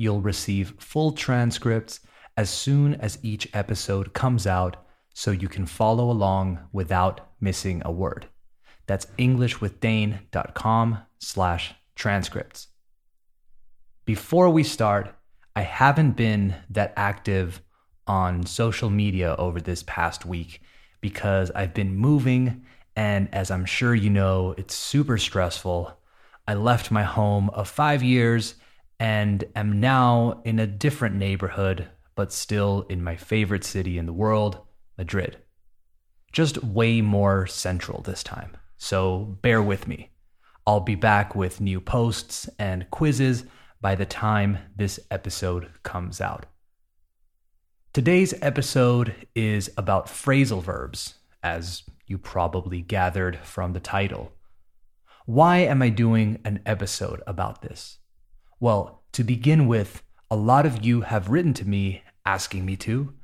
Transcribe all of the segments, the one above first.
You'll receive full transcripts as soon as each episode comes out so you can follow along without missing a word. That's englishwithdane.com slash transcripts. Before we start, I haven't been that active on social media over this past week because I've been moving, and as I'm sure you know, it's super stressful. I left my home of five years and am now in a different neighborhood, but still in my favorite city in the world, Madrid. Just way more central this time, so bear with me. I'll be back with new posts and quizzes by the time this episode comes out. Today's episode is about phrasal verbs, as you probably gathered from the title. Why am I doing an episode about this? Well, to begin with, a lot of you have written to me asking me to,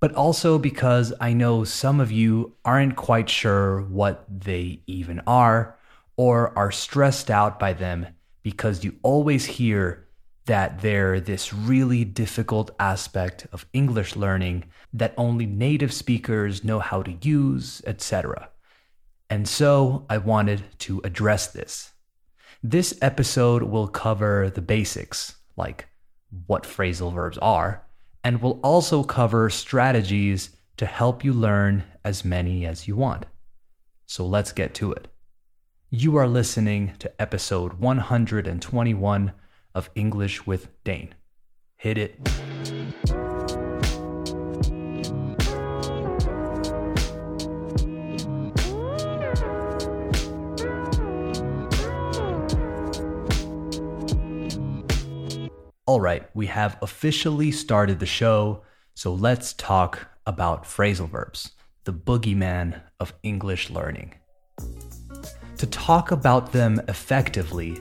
but also because I know some of you aren't quite sure what they even are or are stressed out by them because you always hear that they're this really difficult aspect of English learning that only native speakers know how to use, etc. And so I wanted to address this. This episode will cover the basics, like what phrasal verbs are, and will also cover strategies to help you learn as many as you want. So let's get to it. You are listening to episode 121 of English with Dane. Hit it. All right, we have officially started the show, so let's talk about phrasal verbs, the boogeyman of English learning. To talk about them effectively,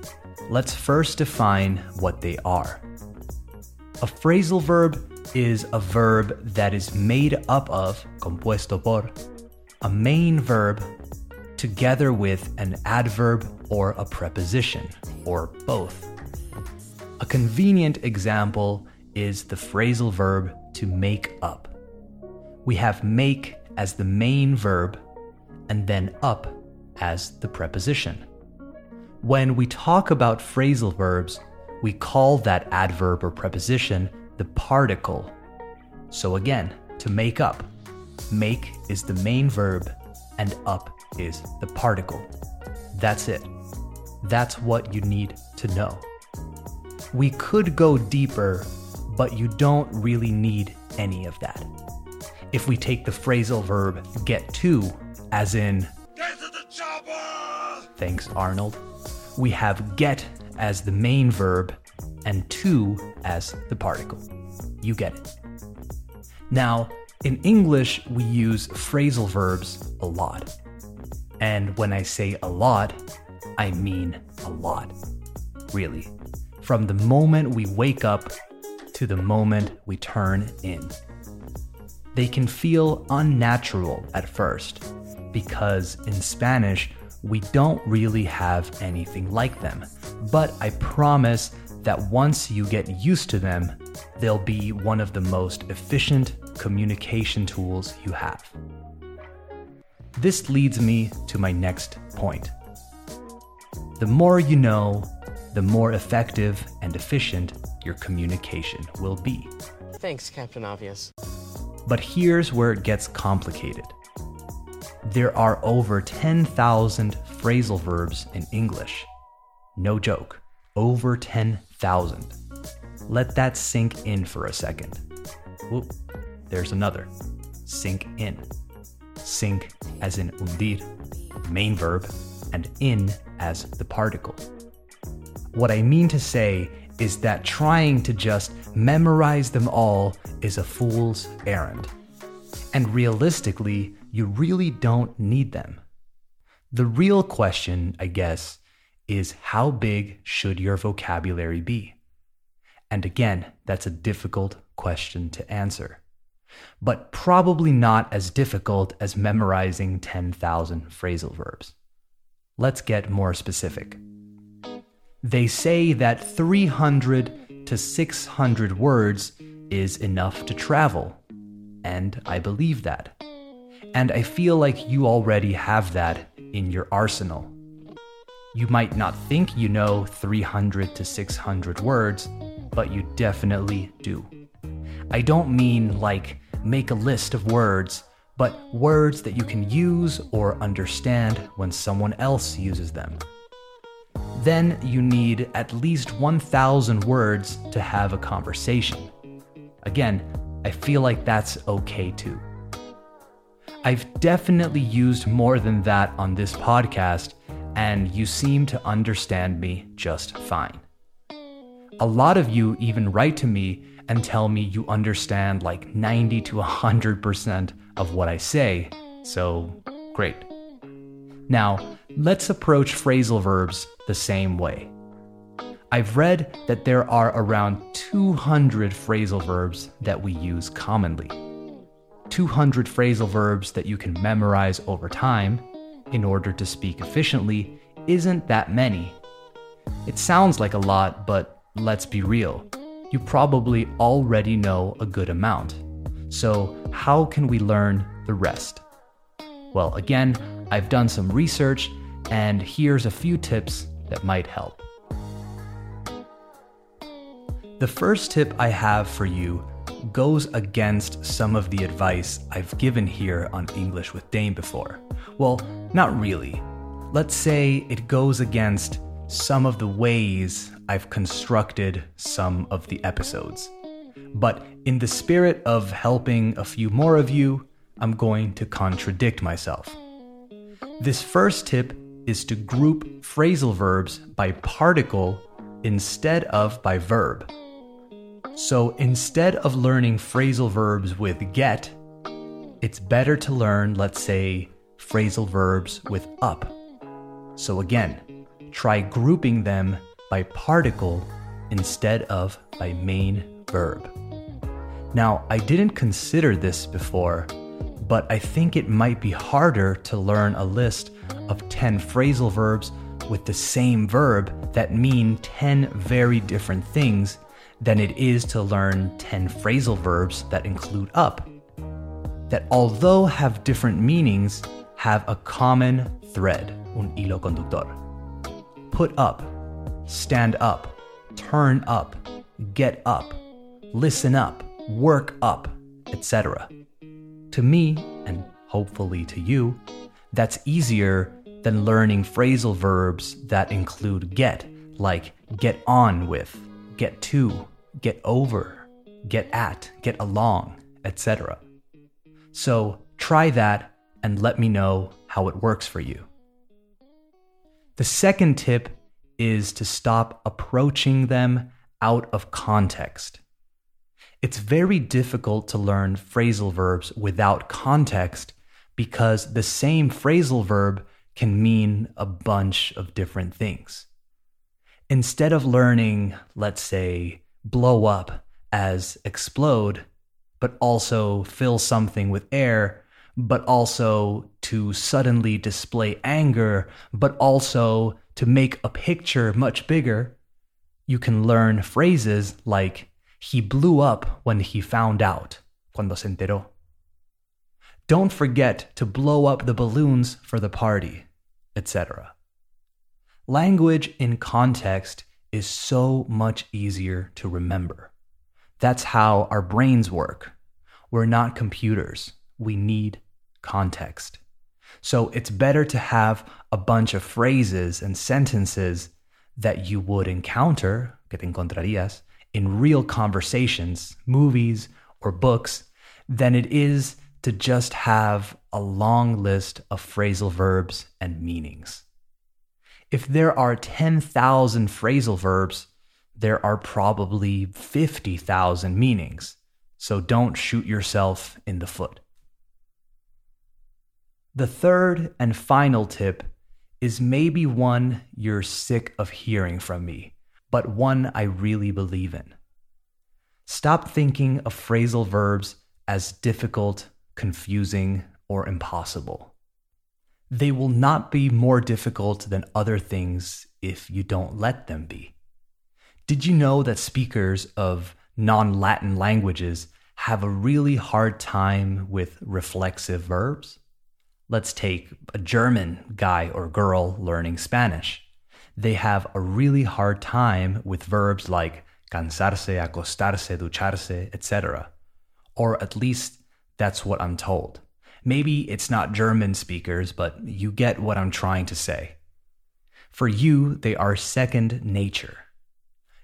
let's first define what they are. A phrasal verb is a verb that is made up of, compuesto por, a main verb together with an adverb or a preposition, or both. A convenient example is the phrasal verb to make up. We have make as the main verb and then up as the preposition. When we talk about phrasal verbs, we call that adverb or preposition the particle. So again, to make up, make is the main verb and up is the particle. That's it. That's what you need to know. We could go deeper, but you don't really need any of that. If we take the phrasal verb get to, as in, Get to the chopper! thanks Arnold, we have get as the main verb and to as the particle. You get it. Now, in English, we use phrasal verbs a lot. And when I say a lot, I mean a lot. Really. From the moment we wake up to the moment we turn in. They can feel unnatural at first because in Spanish, we don't really have anything like them. But I promise that once you get used to them, they'll be one of the most efficient communication tools you have. This leads me to my next point. The more you know, the more effective and efficient your communication will be. Thanks, Captain Obvious. But here's where it gets complicated. There are over 10,000 phrasal verbs in English. No joke, over 10,000. Let that sink in for a second. Whoop, there's another. Sink in. Sink as in hundir, main verb, and in as the particle. What I mean to say is that trying to just memorize them all is a fool's errand. And realistically, you really don't need them. The real question, I guess, is how big should your vocabulary be? And again, that's a difficult question to answer, but probably not as difficult as memorizing 10,000 phrasal verbs. Let's get more specific. They say that 300 to 600 words is enough to travel, and I believe that. And I feel like you already have that in your arsenal. You might not think you know 300 to 600 words, but you definitely do. I don't mean like make a list of words, but words that you can use or understand when someone else uses them. Then you need at least 1,000 words to have a conversation. Again, I feel like that's okay too. I've definitely used more than that on this podcast, and you seem to understand me just fine. A lot of you even write to me and tell me you understand like 90 to 100% of what I say, so great. Now, let's approach phrasal verbs the same way. I've read that there are around 200 phrasal verbs that we use commonly. 200 phrasal verbs that you can memorize over time in order to speak efficiently isn't that many. It sounds like a lot, but let's be real, you probably already know a good amount. So, how can we learn the rest? Well, again, I've done some research, and here's a few tips that might help. The first tip I have for you goes against some of the advice I've given here on English with Dane before. Well, not really. Let's say it goes against some of the ways I've constructed some of the episodes. But in the spirit of helping a few more of you, I'm going to contradict myself. This first tip is to group phrasal verbs by particle instead of by verb. So instead of learning phrasal verbs with get, it's better to learn, let's say, phrasal verbs with up. So again, try grouping them by particle instead of by main verb. Now, I didn't consider this before, but I think it might be harder to learn a list of 10 phrasal verbs with the same verb that mean 10 very different things than it is to learn 10 phrasal verbs that include up. That although have different meanings, have a common thread, un hilo conductor put up, stand up, turn up, get up, listen up, work up, etc. To me, and hopefully to you, that's easier than learning phrasal verbs that include get, like get on with, get to, get over, get at, get along, etc. So try that and let me know how it works for you. The second tip is to stop approaching them out of context. It's very difficult to learn phrasal verbs without context because the same phrasal verb can mean a bunch of different things. Instead of learning, let's say, blow up as explode, but also fill something with air, but also to suddenly display anger, but also to make a picture much bigger, you can learn phrases like, he blew up when he found out, cuando se enteró. Don't forget to blow up the balloons for the party, etc. Language in context is so much easier to remember. That's how our brains work. We're not computers. We need context. So it's better to have a bunch of phrases and sentences that you would encounter, que te encontrarías, in real conversations, movies, or books than it is to just have a long list of phrasal verbs and meanings. If there are 10,000 phrasal verbs, there are probably 50,000 meanings, so don't shoot yourself in the foot. The third and final tip is maybe one you're sick of hearing from me, but one I really believe in. Stop thinking of phrasal verbs as difficult, confusing, or impossible. They will not be more difficult than other things if you don't let them be. Did you know that speakers of non Latin languages have a really hard time with reflexive verbs? Let's take a German guy or girl learning Spanish. They have a really hard time with verbs like cansarse, acostarse, ducharse, etc. Or at least that's what I'm told. Maybe it's not German speakers, but you get what I'm trying to say. For you, they are second nature.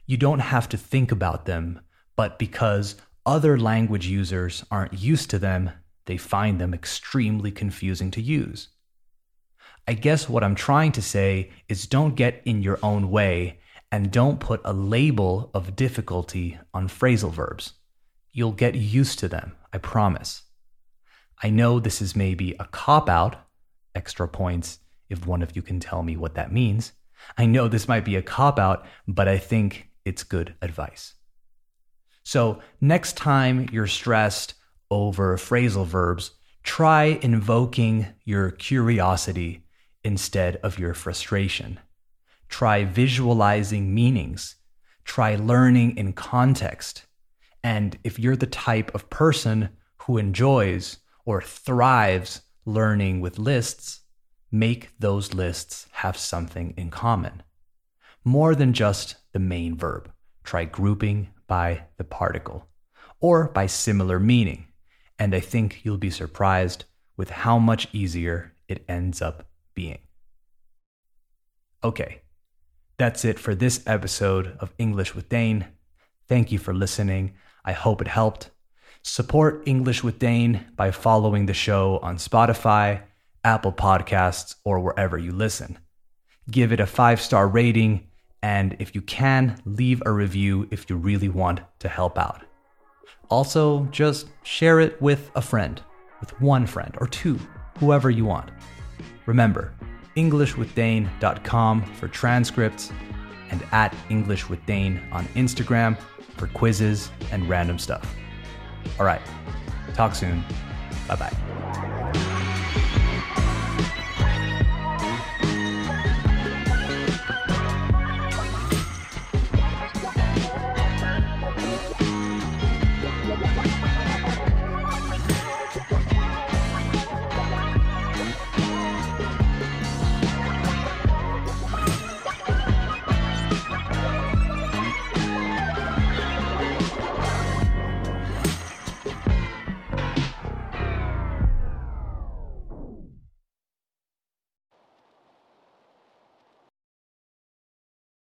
You don't have to think about them, but because other language users aren't used to them, they find them extremely confusing to use. I guess what I'm trying to say is don't get in your own way and don't put a label of difficulty on phrasal verbs. You'll get used to them, I promise. I know this is maybe a cop out, extra points if one of you can tell me what that means. I know this might be a cop out, but I think it's good advice. So, next time you're stressed over phrasal verbs, try invoking your curiosity instead of your frustration. Try visualizing meanings. Try learning in context. And if you're the type of person who enjoys or thrives learning with lists, make those lists have something in common. More than just the main verb. Try grouping by the particle or by similar meaning and I think you'll be surprised with how much easier it ends up being. Okay, that's it for this episode of English with Dane. Thank you for listening. I hope it helped. Support English with Dane by following the show on Spotify, Apple Podcasts, or wherever you listen. Give it a five star rating, and if you can, leave a review if you really want to help out. Also, just share it with a friend, with one friend or two, whoever you want. Remember, EnglishWithDane.com for transcripts and at EnglishWithDane on Instagram for quizzes and random stuff. All right, talk soon. Bye bye.